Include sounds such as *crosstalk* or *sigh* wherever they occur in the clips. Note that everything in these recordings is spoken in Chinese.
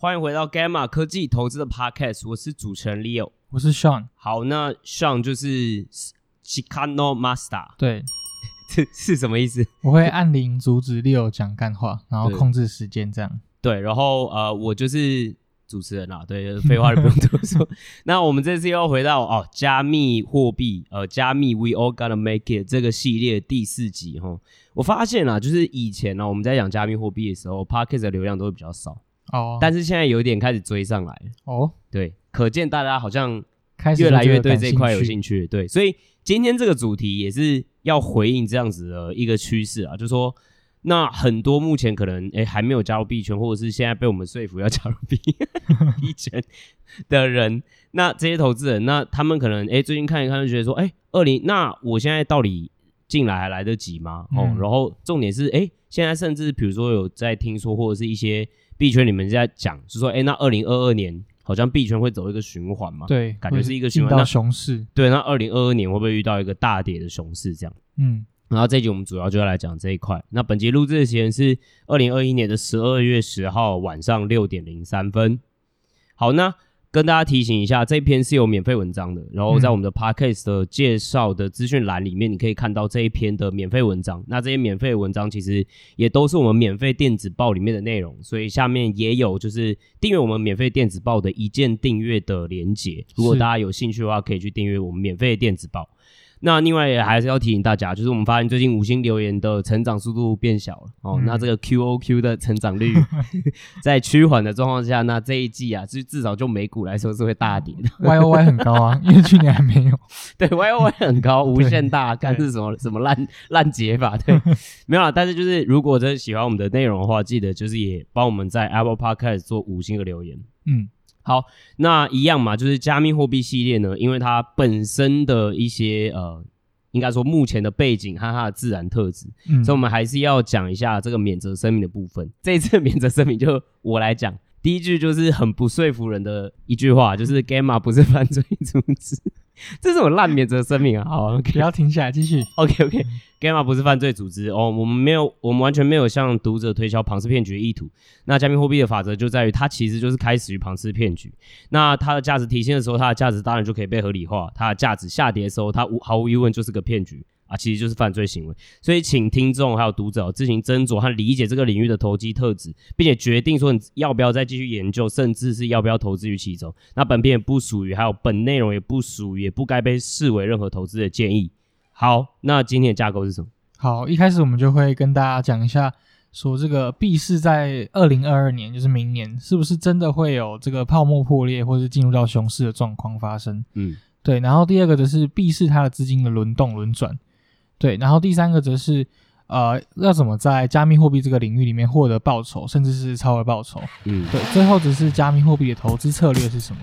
欢迎回到 Gamma 科技投资的 Podcast，我是主持人 Leo，我是 Sean。好，那 Sean 就是 Chicano Master，对，*laughs* 这是什么意思？我会按铃阻止 Leo 讲干话，然后控制时间这样。对，对然后呃，我就是主持人啊，对，废话就不用多说。*laughs* 那我们这次又回到哦，加密货币，呃，加密 We All Gonna Make It 这个系列第四集哈。我发现啊，就是以前呢、啊，我们在讲加密货币的时候，Podcast 的流量都会比较少。哦，但是现在有点开始追上来。哦，对，可见大家好像开始越来越对这块有兴趣，对，所以今天这个主题也是要回应这样子的一个趋势啊，就是说，那很多目前可能诶还没有加入币圈，或者是现在被我们说服要加入币 *laughs* 币圈的人，那这些投资人，那他们可能诶最近看一看就觉得说，诶二零，那我现在到底进来还来得及吗？哦，嗯、然后重点是，诶现在甚至比如说有在听说，或者是一些。币圈，你们在讲，就是说，哎、欸，那二零二二年好像币圈会走一个循环嘛？对，感觉是一个循环。到熊市。对，那二零二二年会不会遇到一个大跌的熊市？这样。嗯。然后这一集我们主要就要来讲这一块。那本集录制的时间是二零二一年的十二月十号晚上六点零三分。好，那。跟大家提醒一下，这一篇是有免费文章的，然后在我们的 podcast 的介绍的资讯栏里面，你可以看到这一篇的免费文章。那这些免费文章其实也都是我们免费电子报里面的内容，所以下面也有就是订阅我们免费电子报的一键订阅的连接。如果大家有兴趣的话，可以去订阅我们免费的电子报。那另外也还是要提醒大家，就是我们发现最近五星留言的成长速度变小了哦。嗯、那这个 QOQ 的成长率 *laughs* 在趋缓的状况下，那这一季啊，就至少就美股来说是会大跌的。YOY 很高啊，*laughs* 因为去年还没有。对，YOY 很高，*laughs* 无限大，看是什么什么烂烂解法。对，没有啦。但是就是如果真的喜欢我们的内容的话，记得就是也帮我们在 Apple Podcast 做五星的留言。嗯。好，那一样嘛，就是加密货币系列呢，因为它本身的一些呃，应该说目前的背景和它的自然特质，嗯，所以我们还是要讲一下这个免责声明的部分。这一次免责声明就我来讲，第一句就是很不说服人的一句话，就是 Gamma 不是犯罪组织。*laughs* 这是什么烂免责声明啊！好，*laughs* okay，不要停下来，继续。OK，OK，Gamma 不是犯罪组织哦，我们没有，我们完全没有向读者推销庞氏骗局的意图。那加密货币的法则就在于，它其实就是开始于庞氏骗局。那它的价值提升的时候，它的价值当然就可以被合理化；它的价值下跌的时候，它无毫无疑问就是个骗局。啊，其实就是犯罪行为，所以请听众还有读者自行斟酌和理解这个领域的投机特质，并且决定说你要不要再继续研究，甚至是要不要投资于其中。那本片也不属于，还有本内容也不属于，也不该被视为任何投资的建议。好，那今天的架构是什么？好，一开始我们就会跟大家讲一下，说这个币市在二零二二年，就是明年，是不是真的会有这个泡沫破裂，或是进入到熊市的状况发生？嗯，对。然后第二个就是币市它的资金的轮动轮转。对，然后第三个则是，呃，要怎么在加密货币这个领域里面获得报酬，甚至是超额报酬？嗯，对，最后则是加密货币的投资策略是什么？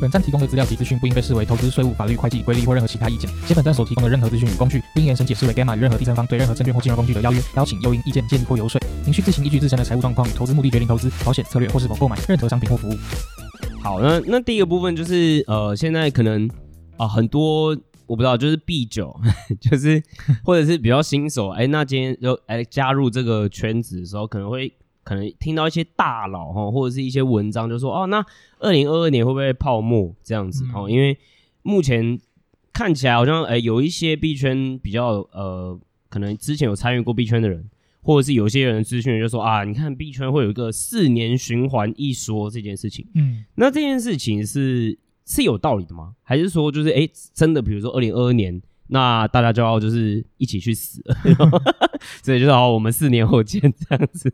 本站提供的资料及资讯不应被视为投资、税务、法律、会计、规例或任何其他意见。且本站所提供的任何资讯与工具，并严审解释为 Gamma 与任何第三方对任何证券或金融工具的邀约、邀请、诱因、意见、建议或游说。您需自行依据自身的财务状况与投资目的决定投资、保险策略或是否购买任何商品或服务。好，那那第一个部分就是，呃，现在可能啊、很多我不知道，就是 B 九，就是或者是比较新手，哎，那今天就哎加入这个圈子的时候，可能会可能听到一些大佬哈，或者是一些文章，就说哦，那二零二二年会不会泡沫这样子哦？因为目前看起来好像哎有一些币圈比较呃，可能之前有参与过币圈的人。或者是有些人资讯就说啊，你看币圈会有一个四年循环一说这件事情，嗯，那这件事情是是有道理的吗？还是说就是哎、欸，真的比如说二零二二年，那大家就要就是一起去死了，*laughs* 所以就是好，我们四年后见这样子。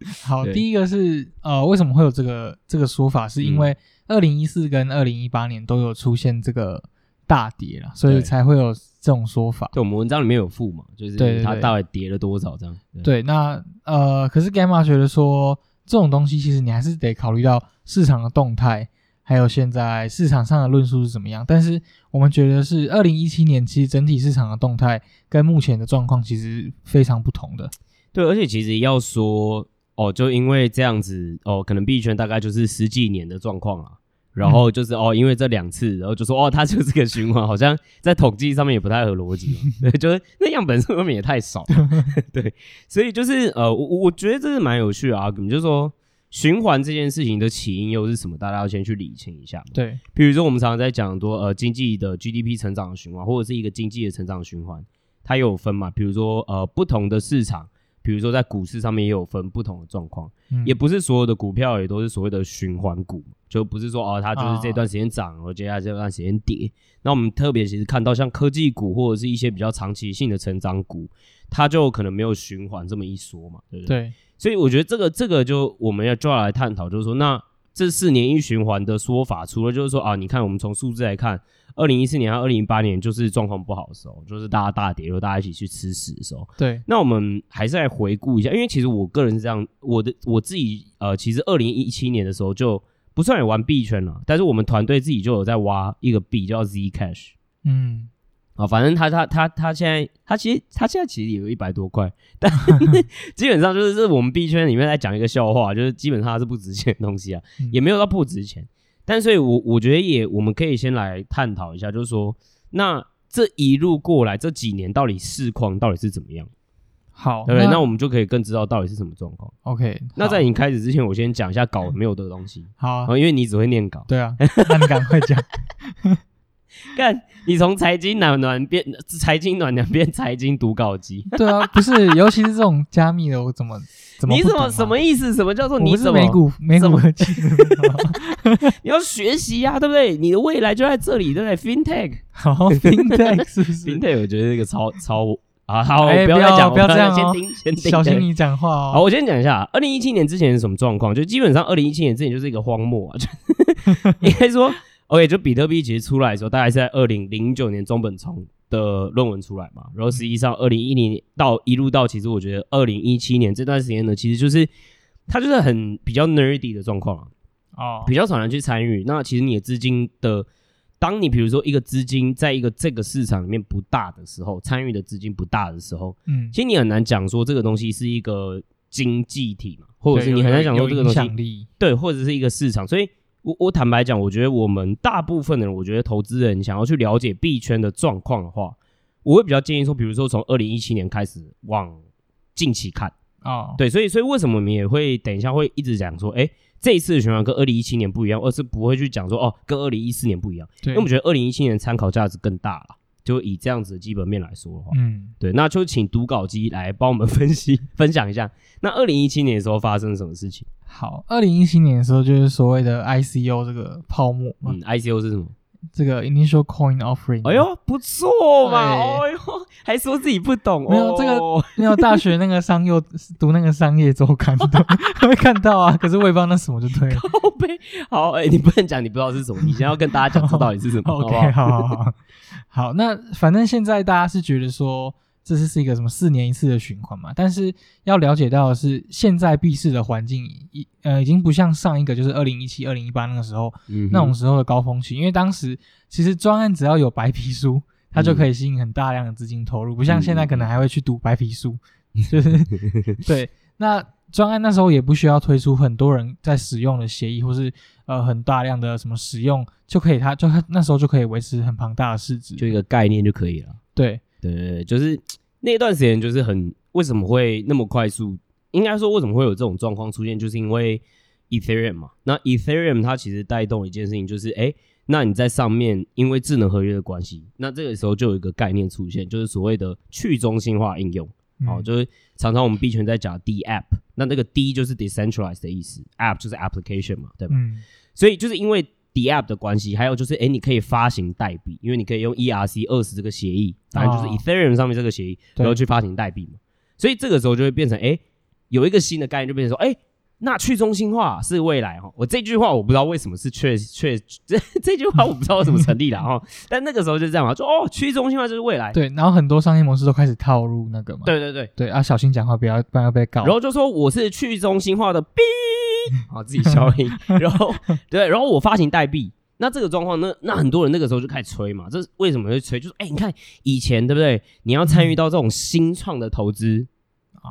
*laughs* 好，第一个是呃，为什么会有这个这个说法？是因为二零一四跟二零一八年都有出现这个大跌了，所以才会有。这种说法，对，我们文章里面有附嘛，就是它到底跌了多少这样。对，那呃，可是 Gamma 觉得说这种东西其实你还是得考虑到市场的动态，还有现在市场上的论述是怎么样。但是我们觉得是二零一七年，其实整体市场的动态跟目前的状况其实非常不同的。对，而且其实要说哦，就因为这样子哦，可能币圈大概就是十几年的状况啊。然后就是哦，因为这两次，然后就说哦，它就是个循环，好像在统计上面也不太合逻辑。*laughs* 对，就是那样本身未免也太少。*laughs* 对，所以就是呃，我我觉得这是蛮有趣的啊。就是说循环这件事情的起因又是什么？大家要先去理清一下。对，比如说我们常常在讲多呃，经济的 GDP 成长的循环，或者是一个经济的成长循环，它有分嘛。比如说呃，不同的市场。比如说，在股市上面也有分不同的状况，嗯，也不是所有的股票也都是所谓的循环股，就不是说哦，它就是这段时间涨，而接下来这段时间跌。那我们特别其实看到像科技股或者是一些比较长期性的成长股，它就可能没有循环这么一说嘛，对不对？对。所以我觉得这个这个就我们要就要来探讨，就是说，那这四年一循环的说法，除了就是说啊，你看我们从数字来看。二零一四年和二零一八年就是状况不好的时候，就是大家大跌，然后大家一起去吃屎的时候。对，那我们还是来回顾一下，因为其实我个人是这样，我的我自己呃，其实二零一七年的时候就不算有玩币圈了，但是我们团队自己就有在挖一个币叫 Zcash。嗯，啊，反正他他他他现在他其实他现在其实也有一百多块，但 *laughs* 基本上就是是我们币圈里面在讲一个笑话，就是基本上它是不值钱的东西啊，嗯、也没有到不值钱。但所以我，我我觉得也，我们可以先来探讨一下，就是说，那这一路过来这几年到底市况到底是怎么样？好，对不对？那，那我们就可以更知道到底是什么状况。OK，那在你开始之前，我先讲一下稿没有的东西。好、啊，因为你只会念稿。对啊，那你赶快讲。*laughs* *laughs* *laughs* 干，你从财经暖暖变财经暖暖变财经读稿机。对啊，不是，尤其是这种加密的，我怎么怎么？你怎么什么意思？什么叫做你怎么？美股美股科技？你要学习呀、啊，对不对？你的未来就在这里，对不对？FinTech，*laughs* 好，FinTech *laughs* 是不是？FinTech 我觉得这个超超啊，好，欸、不要再讲，不要这样、哦，先听，先听，小心你讲话哦。好，我先讲一下，二零一七年之前是什么状况？就基本上二零一七年之前就是一个荒漠啊，就应该说。OK，就比特币其实出来的时候，大概是在二零零九年中本聪的论文出来嘛。然后实际上二零一零年到一路到，其实我觉得二零一七年这段时间呢，其实就是它就是很比较 nerdy 的状况啊。哦，比较少人去参与。那其实你的资金的，当你比如说一个资金在一个这个市场里面不大的时候，参与的资金不大的时候，嗯，其实你很难讲说这个东西是一个经济体嘛，或者是你很难讲说这个东西对，或者是一个市场，所以。我我坦白讲，我觉得我们大部分的人，我觉得投资人想要去了解币圈的状况的话，我会比较建议说，比如说从二零一七年开始往近期看啊，对，所以所以为什么我们也会等一下会一直讲说，哎，这一次的循环跟二零一七年不一样，而是不会去讲说哦，跟二零一四年不一样，因为我们觉得二零一七年参考价值更大了。就以这样子的基本面来说的话，嗯，对，那就请读稿机来帮我们分析 *laughs* 分享一下，那二零一七年的时候发生了什么事情？好，二零一七年的时候就是所谓的 ICO 这个泡沫嘛，嗯，ICO 是什么？这个 Initial Coin Offering。哎呦，不错嘛，哎呦，还说自己不懂，没有这个，没有大学那个商业读那个商业周刊的 *laughs* 会看到啊，可是我也不知道那什么就对了。好，哎，你不能讲你不知道是什么，你先要跟大家讲这到底是什么。*laughs* OK，好好好。好，那反正现在大家是觉得说，这是是一个什么四年一次的循环嘛？但是要了解到的是，现在币市的环境已呃已经不像上一个就是二零一七、二零一八那个时候、嗯、那种时候的高峰期，因为当时其实专案只要有白皮书，它就可以吸引很大量的资金投入，不像现在可能还会去读白皮书，嗯、就是 *laughs* 对。那专案那时候也不需要推出很多人在使用的协议，或是呃很大量的什么使用。就可以，它就他那时候就可以维持很庞大的市值，就一个概念就可以了。对对对，就是那段时间就是很为什么会那么快速？应该说为什么会有这种状况出现？就是因为 Ethereum 嘛。那 Ethereum 它其实带动一件事情，就是哎，那你在上面因为智能合约的关系，那这个时候就有一个概念出现，就是所谓的去中心化应用。嗯、哦，就是常常我们币圈在讲 DApp，那那个 D 就是 decentralized 的意思，App 就是 application 嘛，对吧？嗯。所以就是因为 DApp 的关系，还有就是，哎，你可以发行代币，因为你可以用 ERC 二十这个协议，反正就是 Ethereum 上面这个协议，然后去发行代币嘛。所以这个时候就会变成，哎，有一个新的概念，就变成说，哎，那去中心化是未来哈。我这句话我不知道为什么是确确这这句话我不知道为什么成立了哈。*laughs* 但那个时候就这样嘛，说哦，去中心化就是未来。对，然后很多商业模式都开始套入那个嘛。对对对对啊，小心讲话，不要不然要被告。然后就说我是去中心化的币。好自己消音，*laughs* 然后对，然后我发行代币，那这个状况，那那很多人那个时候就开始吹嘛，这是为什么会吹？就是哎、欸，你看以前对不对？你要参与到这种新创的投资、嗯、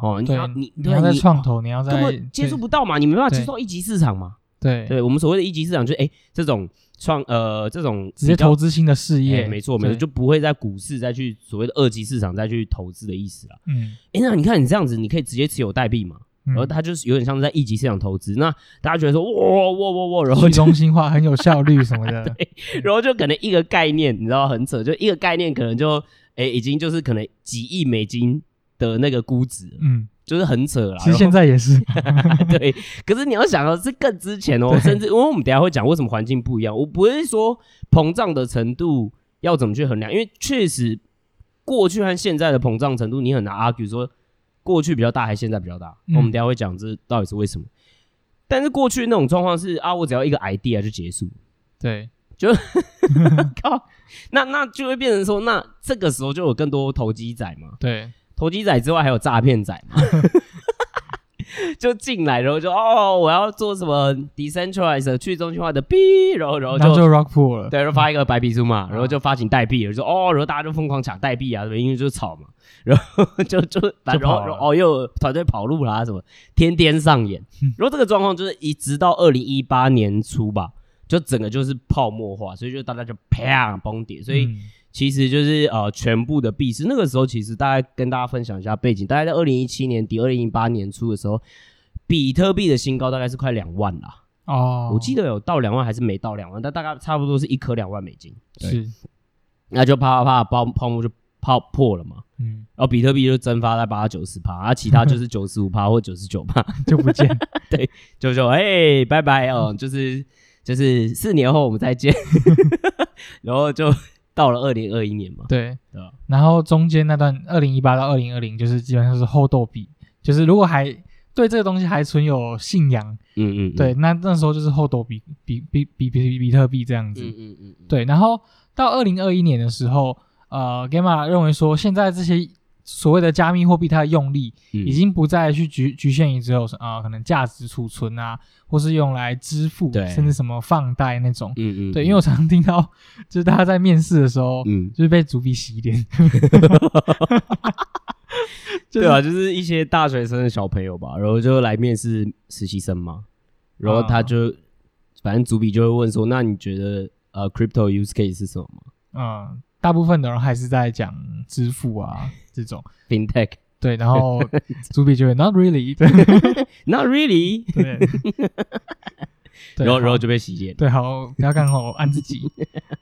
哦，你要你你要在创投，你要在根本接触不到嘛，你没办法接触到一级市场嘛。对，对我们所谓的一级市场，就是哎、欸，这种创呃这种直接投资新的事业，欸、没错没错，就不会在股市再去所谓的二级市场再去投资的意思了。嗯，哎、欸，那你看你这样子，你可以直接持有代币嘛。然后它就是有点像是在一级市场投资，那大家觉得说哇哇哇哇，然后去中心化很有效率什么的，*laughs* 对，然后就可能一个概念，你知道很扯，就一个概念可能就哎已经就是可能几亿美金的那个估值，嗯，就是很扯了。其实现在也是，*laughs* 对，可是你要想到是更之前哦，甚至因为我们等下会讲为什么环境不一样，我不会说膨胀的程度要怎么去衡量，因为确实过去和现在的膨胀程度你很难 argue 说。过去比较大还是现在比较大？嗯、我们等下会讲这到底是为什么。但是过去那种状况是啊，我只要一个 idea 就结束，对，就 *laughs* 靠，那那就会变成说，那这个时候就有更多投机仔嘛？对，投机仔之外还有诈骗仔嘛？*laughs* 就进来，然后就哦，我要做什么 decentralized 去中心化的币，然后然后就，就 rock pool 了，对，然后发一个白皮书嘛，然后就发行代币，然后说哦，然后大家就疯狂抢代币啊，什么因为就是炒嘛，*laughs* 然后就就然后然后哦又有团队跑路啦什么，天天上演。然后这个状况就是一直到二零一八年初吧，就整个就是泡沫化，所以就大家就啪崩跌，所以。嗯其实就是呃，全部的币市那个时候，其实大概跟大家分享一下背景。大概在二零一七年底、二零一八年初的时候，比特币的新高大概是快两万啦。哦，我记得有到两万还是没到两万，但大概差不多是一颗两万美金。是，那就啪啪啪泡泡沫就泡破了嘛。嗯，然后比特币就蒸发在八九十趴，而、啊、其他就是九十五趴或九十九趴 *laughs* 就不见。*laughs* 对，就说哎、欸，拜拜哦、嗯，就是就是四年后我们再见。*laughs* 然后就。到了二零二一年嘛，对，对，然后中间那段二零一八到二零二零，就是基本上是后斗币，就是如果还对这个东西还存有信仰，嗯嗯，对，那那时候就是后斗比比比比比比特币这样子，嗯嗯嗯，对，然后到二零二一年的时候，呃，Gamma 认为说现在这些。所谓的加密货币，它的用力已经不再去局局限于只有啊、呃，可能价值储存啊，或是用来支付，甚至什么放贷那种。嗯嗯。对，因为我常常听到，*laughs* 就是大家在面试的时候，嗯，就是被主笔洗脸。*laughs* 对啊，就是一些大学生的小朋友吧，然后就来面试实习生嘛，然后他就，嗯、反正主笔就会问说：“那你觉得呃，crypto use case 是什么？”嗯。大部分的人还是在讲支付啊 *laughs* 这种。Fintech，对，然后主笔就会 not really，not really，*laughs* *laughs* 对，然后然后就被洗劫，对，好，不要刚好按自己，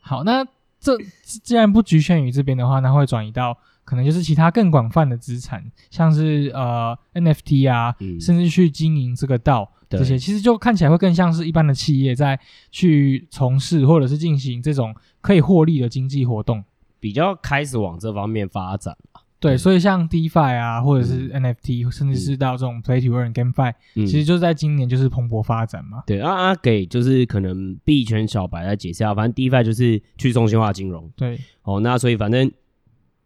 好，那这既然不局限于这边的话，那会转移到可能就是其他更广泛的资产，像是呃 NFT 啊、嗯，甚至去经营这个道这些，其实就看起来会更像是一般的企业在去从事或者是进行这种可以获利的经济活动。比较开始往这方面发展了，对，所以像 DeFi 啊，或者是 NFT，、嗯、甚至是到这种 Play to Earn、GameFi，、嗯、其实就是在今年就是蓬勃发展嘛。对啊啊，给就是可能币圈小白来解释啊，反正 DeFi 就是去中心化金融。对，哦，那所以反正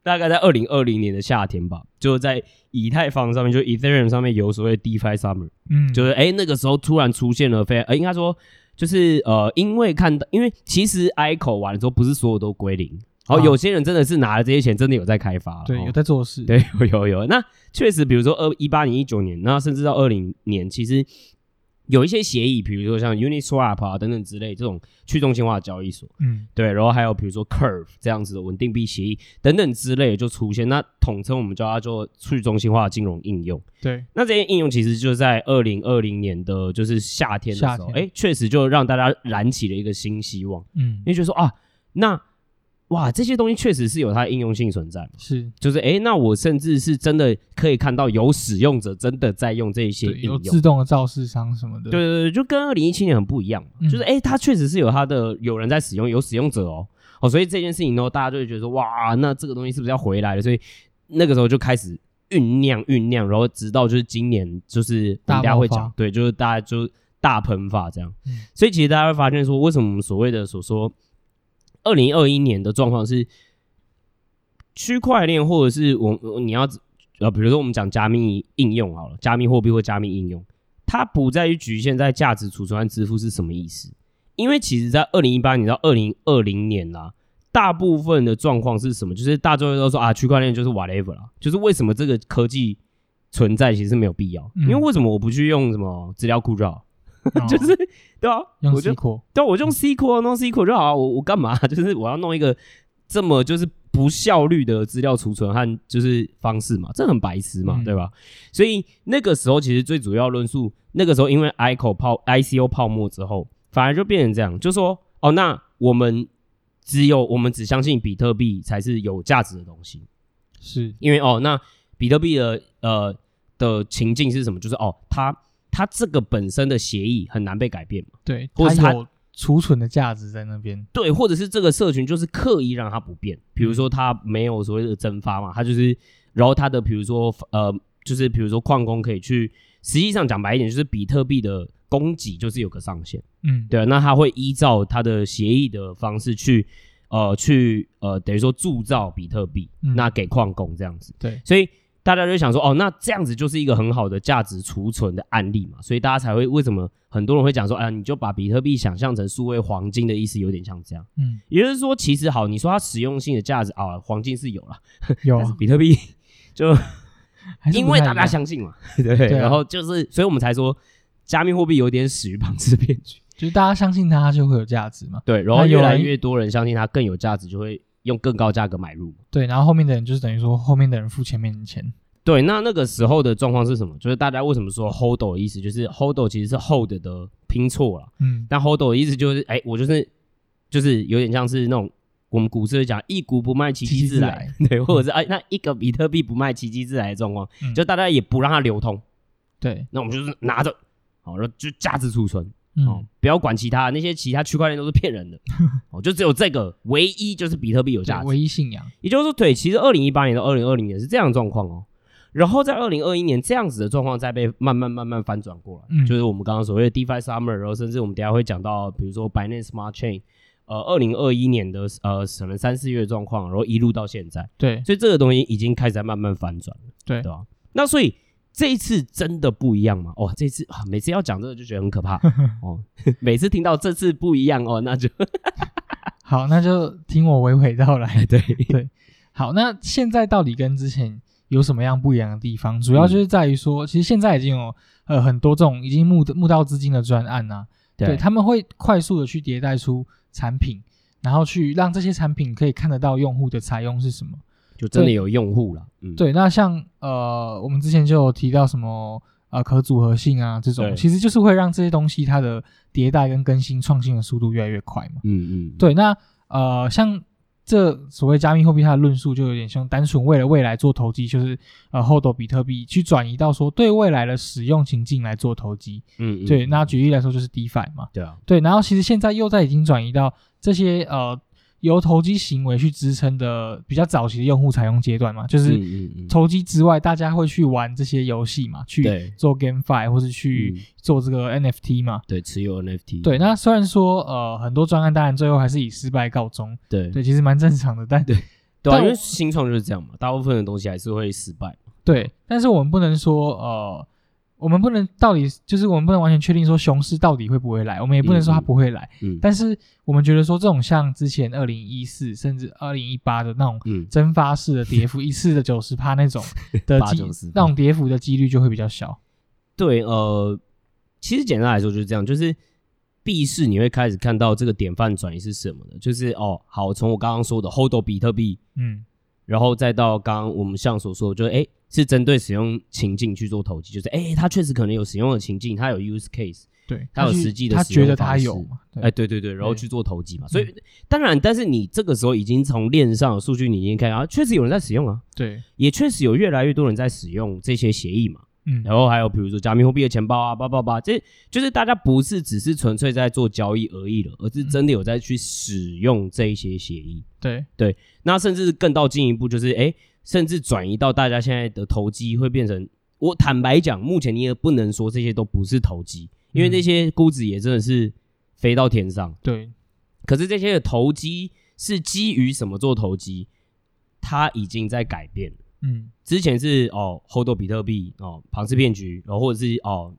大概在二零二零年的夏天吧，就在以太坊上面，就 Ethereum 上面有所谓 DeFi Summer，嗯，就是哎、欸、那个时候突然出现了非，呃，应该说就是呃，因为看到，因为其实 ICO 完了之后，不是所有都归零。好、哦，有些人真的是拿了这些钱，真的有在开发，对，有在做事，对，*laughs* 有有有。那确实，比如说二一八年、一九年，那甚至到二零年，其实有一些协议，比如说像 Uniswap 啊等等之类这种去中心化的交易所，嗯，对，然后还有比如说 Curve 这样子的稳定币协议等等之类就出现，那统称我们叫它做去中心化的金融应用。对，那这些应用其实就在二零二零年的就是夏天的时候，哎，确实就让大家燃起了一个新希望，嗯，因为就说啊，那。哇，这些东西确实是有它的应用性存在，是，就是诶，那我甚至是真的可以看到有使用者真的在用这一些应用，有自动的肇事商什么的，对对对，就跟二零一七年很不一样，嗯、就是诶，它确实是有它的有人在使用，有使用者哦，哦，所以这件事情呢，大家就会觉得说，哇，那这个东西是不是要回来了？所以那个时候就开始酝酿酝酿，然后直到就是今年，就是大家会讲，对，就是大家就大喷发这样、嗯，所以其实大家会发现说，为什么我们所谓的所说。二零二一年的状况是，区块链或者是我你要呃，比如说我们讲加密应用好了，加密货币或加密应用，它不在于局限在价值储存和支付是什么意思？因为其实，在二零一八年到二零二零年啦、啊，大部分的状况是什么？就是大众都说啊，区块链就是 whatever 啦，就是为什么这个科技存在其实没有必要。嗯、因为为什么我不去用什么资料库就好？*laughs* 哦、就是对啊，用我就对，我就用 SQL 弄 SQL 就好啊。我我干嘛？*laughs* 就是我要弄一个这么就是不效率的资料储存和就是方式嘛？这很白痴嘛，嗯、对吧？所以那个时候其实最主要论述，那个时候因为 ICO 泡 ICO 泡沫之后。反而就变成这样，就说哦，那我们只有我们只相信比特币才是有价值的东西，是因为哦，那比特币的呃的情境是什么？就是哦，它它这个本身的协议很难被改变嘛，对，或者是它有储存的价值在那边，对，或者是这个社群就是刻意让它不变，比如说它没有所谓的蒸发嘛，它就是，然后它的比如说呃，就是比如说矿工可以去，实际上讲白一点，就是比特币的。供给就是有个上限，嗯，对啊，那它会依照它的协议的方式去，呃，去呃，等于说铸造比特币，嗯、那给矿工这样子，对，所以大家就想说，哦，那这样子就是一个很好的价值储存的案例嘛，所以大家才会为什么很多人会讲说，哎呀，你就把比特币想象成数位黄金的意思有点像这样，嗯，也就是说，其实好，你说它实用性的价值啊，黄金是有了，*laughs* 有，比特币就 *laughs* 因为大家相信嘛，*laughs* 对，然后就是，所以我们才说。加密货币有点死于庞氏骗局，就是大家相信它就会有价值嘛。对，然后越来越多人相信它更有价值，就会用更高价格买入。对，然后后面的人就是等于说后面的人付前面的钱。对，那那个时候的状况是什么？就是大家为什么说 HODL 的意思，就是 HODL 其实是 hold 的拼错了。嗯，但 HODL 的意思就是，哎，我就是就是有点像是那种我们股市会讲一股不卖，其其自来。*laughs* 对，或者是哎，那一个比特币不卖，其其自来的状况，就大家也不让它流通。对，那我们就是拿着。哦，然后就价值储存，哦，嗯、不要管其他那些其他区块链都是骗人的，*laughs* 哦，就只有这个唯一就是比特币有价值，唯一信仰。也就是说，对，其实二零一八年到二零二零年是这样的状况哦，然后在二零二一年这样子的状况再被慢慢慢慢翻转过来，嗯、就是我们刚刚所谓的 DeFi Summer，然后甚至我们等下会讲到，比如说 Binance Smart Chain，呃，二零二一年的呃可能三四月状况，然后一路到现在，对，所以这个东西已经开始在慢慢反转了，对，对吧？那所以。这一次真的不一样吗？哦，这一次啊，每次要讲这个就觉得很可怕 *laughs* 哦。*laughs* 每次听到这次不一样哦，那就 *laughs* 好，那就听我娓娓道来。对对，好，那现在到底跟之前有什么样不一样的地方？主要就是在于说，嗯、其实现在已经有呃很多这种已经募募到资金的专案啊，对，对他们会快速的去迭代出产品，然后去让这些产品可以看得到用户的采用是什么。就真的有用户了，嗯，对，那像呃，我们之前就有提到什么呃可组合性啊这种，其实就是会让这些东西它的迭代跟更新创新的速度越来越快嘛，嗯嗯，对，那呃像这所谓加密货币它的论述就有点像单纯为了未来做投机，就是呃 HODL 比特币去转移到说对未来的使用情境来做投机，嗯，嗯，对，那举例来说就是 DeFi 嘛，对啊，对，然后其实现在又在已经转移到这些呃。由投机行为去支撑的比较早期的用户采用阶段嘛，就是投机之外，大家会去玩这些游戏嘛，去做 GameFi 或是去做这个 NFT 嘛，对，持有 NFT。对，那虽然说呃很多专案当然最后还是以失败告终，对对，其实蛮正常的，但对 *laughs* 对啊，因为新创就是这样嘛，大部分的东西还是会失败。对，但是我们不能说呃。我们不能到底就是我们不能完全确定说熊市到底会不会来，我们也不能说它不会来。嗯，嗯，但是我们觉得说这种像之前二零一四甚至二零一八的那种蒸发式的跌幅，一次的九十趴那种 *laughs* 的几那种跌幅的几率就会比较小。对，呃，其实简单来说就是这样，就是币市你会开始看到这个典范转移是什么呢？就是哦，好，从我刚刚说的 HODL 比特币，嗯，然后再到刚刚我们像所说的，就是哎。是针对使用情境去做投机，就是哎，他确实可能有使用的情境，他有 use case，对，他有实际的他觉得他有，哎，对对对，然后去做投机嘛。所以当然，但是你这个时候已经从链上的数据你已经看啊，确实有人在使用啊，对，也确实有越来越多人在使用这些协议嘛。嗯，然后还有比如说加密货币的钱包啊，叭叭叭，这就是大家不是只是纯粹在做交易而已了，而是真的有在去使用这一些协议。对对，那甚至更到进一步就是哎。甚至转移到大家现在的投机会变成，我坦白讲，目前你也不能说这些都不是投机，因为那些估值也真的是飞到天上。对，可是这些的投机是基于什么做投机？它已经在改变。嗯，之前是哦，HODL 比特币哦，庞氏骗局，然后或者是哦，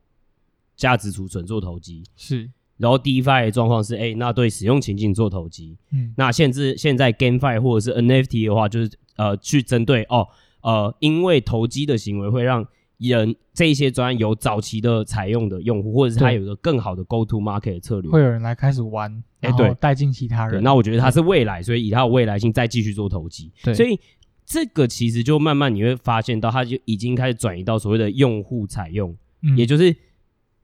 价值储存做投机，是。然后 DeFi 的状况是，哎，那对使用情境做投机，嗯，那限制现在 GameFi 或者是 NFT 的话，就是呃去针对哦，呃，因为投机的行为会让人这一些专案有早期的采用的用户，或者是他有一个更好的 Go to Market 的策略，会有人来开始玩，哎，对，带进其他人。那我觉得它是未来，所以以它的未来性再继续做投机。对，所以这个其实就慢慢你会发现到，它就已经开始转移到所谓的用户采用，嗯，也就是。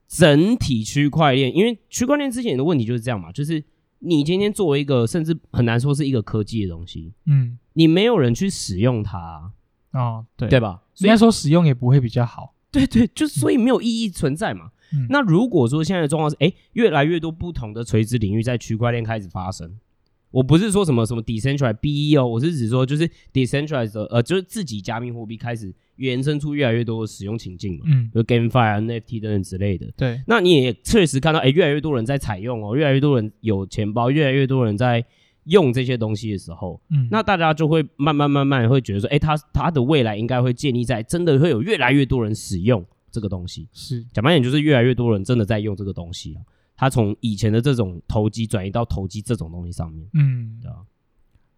整体区块链，因为区块链之前的问题就是这样嘛，就是你今天作为一个，甚至很难说是一个科技的东西，嗯，你没有人去使用它，哦，对，对吧？应该说使用也不会比较好，对对，就所以没有意义存在嘛。嗯，那如果说现在的状况是，哎，越来越多不同的垂直领域在区块链开始发生。我不是说什么什么 decentralized BE 哦，我是指说就是 decentralized 呃，就是自己加密货币开始延伸出越来越多的使用情境嘛，嗯，就 GameFi 啊、NFT 等等之类的。对，那你也确实看到，哎、欸，越来越多人在采用哦，越来越多人有钱包，越来越多人在用这些东西的时候，嗯，那大家就会慢慢慢慢会觉得说，哎、欸，它它的未来应该会建立在真的会有越来越多人使用这个东西。是，讲白点就是越来越多人真的在用这个东西啊，它从以前的这种投机转移到投机这种东西上面，嗯，对啊。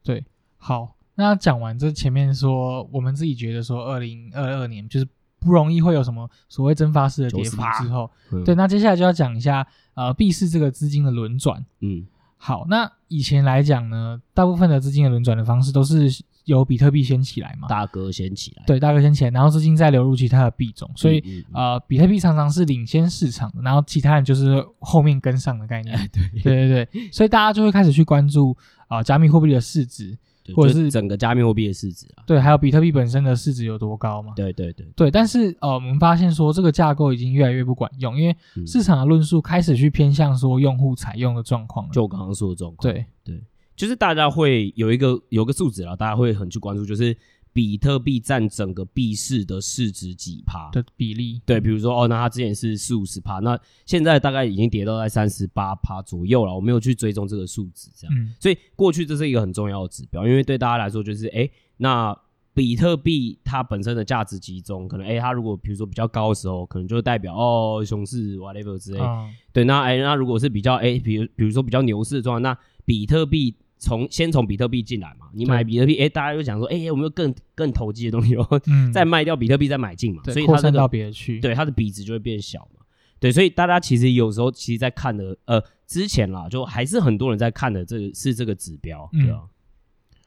对，好，那讲完这前面说，我们自己觉得说，二零二二年就是不容易会有什么所谓蒸发式的跌幅之后，对，那接下来就要讲一下，呃，币市这个资金的轮转，嗯，好，那以前来讲呢，大部分的资金的轮转的方式都是由比特币先起来嘛，大哥先起来，对，大哥先起来，然后资金再流入其他的币种，所以、嗯嗯、呃，比特币常常是领先市场的，然后其他人就是后面跟上的概念，*laughs* 哎、对，对对对，所以大家就会开始去关注。啊，加密货币的市值，或者是整个加密货币的市值啊，对，还有比特币本身的市值有多高嘛？对对对。对，但是呃，我们发现说这个架构已经越来越不管用，因为市场的论述开始去偏向说用户采用的状况，就我刚刚说的状况，对。对，就是大家会有一个有一个数值啊，大家会很去关注，就是。比特币占整个币市的市值几趴的比例？对，比如说哦，那它之前是四五十趴，那现在大概已经跌到在三十八趴左右了。我没有去追踪这个数值，这样。嗯。所以过去这是一个很重要的指标，因为对大家来说就是，哎，那比特币它本身的价值集中，可能哎，它如果比如说比较高的时候，可能就代表哦熊市 whatever 之类。嗯。对，那哎，那如果是比较哎，比如比如说比较牛市的状态，那比特币。从先从比特币进来嘛，你买比特币，哎，大家又想说，哎，有没有更更投机的东西？然 *laughs* 后再卖掉比特币，再买进嘛，所以它这个到别的去，对它的比值就会变小嘛。对，所以大家其实有时候其实在看的，呃，之前啦，就还是很多人在看的，这个是这个指标，对啊。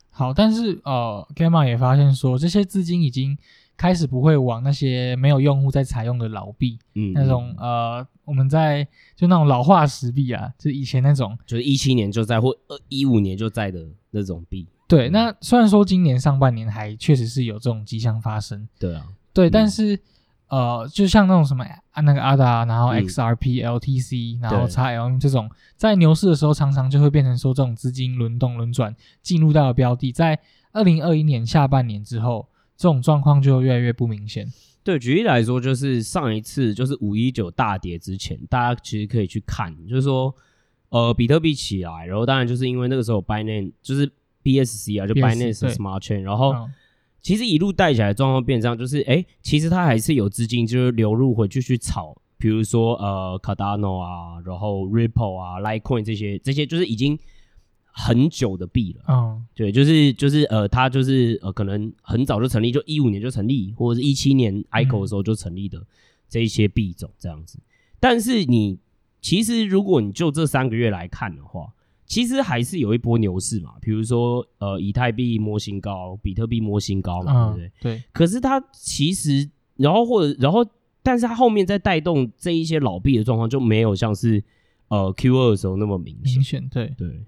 好，但是呃，Gamma 也发现说，这些资金已经。开始不会往那些没有用户在采用的老币，嗯，那种呃，我们在就那种老化石币啊，就以前那种，就是一七年就在或呃一五年就在的那种币。对，嗯、那虽然说今年上半年还确实是有这种迹象发生，对啊，对，嗯、但是呃，就像那种什么啊那个 ADA，然后 XRP、嗯、LTC，然后 XLM 这种，在牛市的时候常常就会变成说这种资金轮动轮转进入到了标的，在二零二一年下半年之后。这种状况就越来越不明显。对，举例来说，就是上一次就是五一九大跌之前，大家其实可以去看，就是说，呃，比特币起来，然后当然就是因为那个时候 Binance 就是 BSC 啊，就 Binance Smart Chain，然后其实一路带起来的状况变这样，就是哎，其实它还是有资金就是流入回去去炒，比如说呃 Cardano 啊，然后 Ripple 啊，Litecoin 这些这些就是已经。很久的币了，嗯，对，就是就是呃，它就是呃，可能很早就成立，就一五年就成立，或者是一七年 ICO 的时候就成立的这一些币种这样子。嗯、但是你其实如果你就这三个月来看的话，其实还是有一波牛市嘛。比如说呃，以太币摸新高，比特币摸新高嘛，嗯、对不对？对。可是它其实，然后或者然后，但是它后面在带动这一些老币的状况就没有像是呃 Q 二的时候那么明显。明显，对对。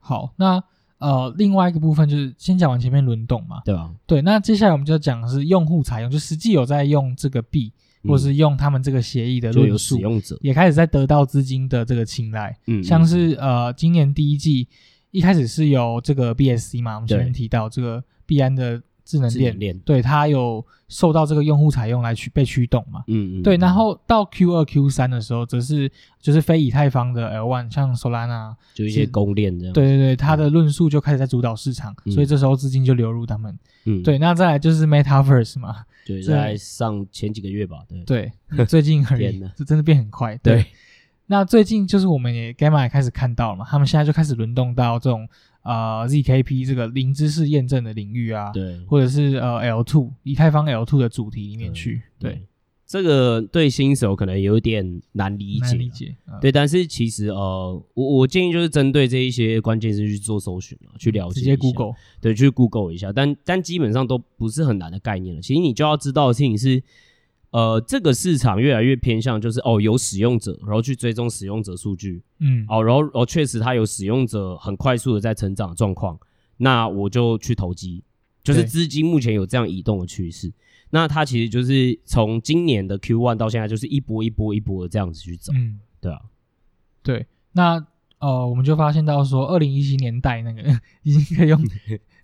好，那呃，另外一个部分就是先讲完前面轮动嘛，对吧？对，那接下来我们就要讲的是用户采用，就实际有在用这个币，嗯、或是用他们这个协议的论述，使用者。也开始在得到资金的这个青睐。嗯，像是呃，今年第一季一开始是由这个 BSC 嘛，我们前面提到这个币安的智能链，链对，它有受到这个用户采用来驱被驱动嘛？嗯嗯，对。然后到 Q 二 Q 三的时候，则是就是非以太坊的 L one，像 Solana 就一些公链这样。对对对，它的论述就开始在主导市场，嗯、所以这时候资金就流入他们。嗯，对。那再来就是 Metaverse 嘛，对，在上前几个月吧，对对，最近而已，这真的变很快。对，对那最近就是我们也 Gamma 也开始看到了嘛，他们现在就开始轮动到这种。啊、呃、，ZKP 这个零知识验证的领域啊，对，或者是呃 L two 以太坊 L two 的主题里面去，对，对这个对新手可能有点难理解，难理解，呃、对，但是其实呃，我我建议就是针对这一些关键词去做搜寻啊，去了解，直接 Google，对，去 Google 一下，但但基本上都不是很难的概念了。其实你就要知道的事情是。呃，这个市场越来越偏向就是哦，有使用者，然后去追踪使用者数据，嗯，哦，然后哦，确实它有使用者很快速的在成长的状况，那我就去投机，就是资金目前有这样移动的趋势，那它其实就是从今年的 Q one 到现在就是一波一波一波的这样子去走，嗯，对啊，对，那呃，我们就发现到说，二零一七年代那个 *laughs* 已经可以用。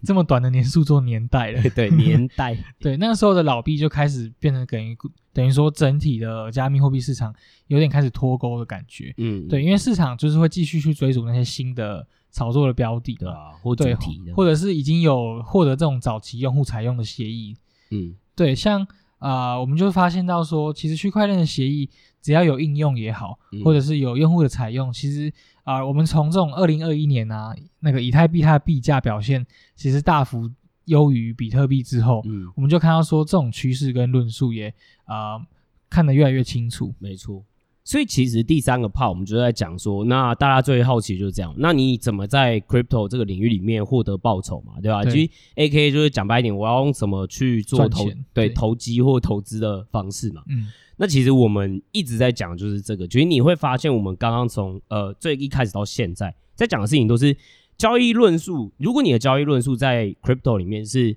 这么短的年数做年代了，*laughs* 对年代，*laughs* 对那个时候的老币就开始变成等于等于说整体的加密货币市场有点开始脱钩的感觉，嗯，对，因为市场就是会继续去追逐那些新的炒作的标的，对啊，或主题的，或者是已经有获得这种早期用户采用的协议，嗯，对，像啊、呃，我们就发现到说，其实区块链的协议只要有应用也好，嗯、或者是有用户的采用，其实。啊、呃，我们从这种二零二一年啊，那个以太币它的币价表现其实大幅优于比特币之后，嗯，我们就看到说这种趋势跟论述也啊、呃、看得越来越清楚。没错，所以其实第三个 part 我们就在讲说，那大家最好奇就是这样，那你怎么在 crypto 这个领域里面获得报酬嘛，对吧？对其实 AKA 就是讲白一点，我要用什么去做投对，对投机或投资的方式嘛，嗯。那其实我们一直在讲就是这个，其实你会发现我们刚刚从呃最一开始到现在在讲的事情都是交易论述。如果你的交易论述在 crypto 里面是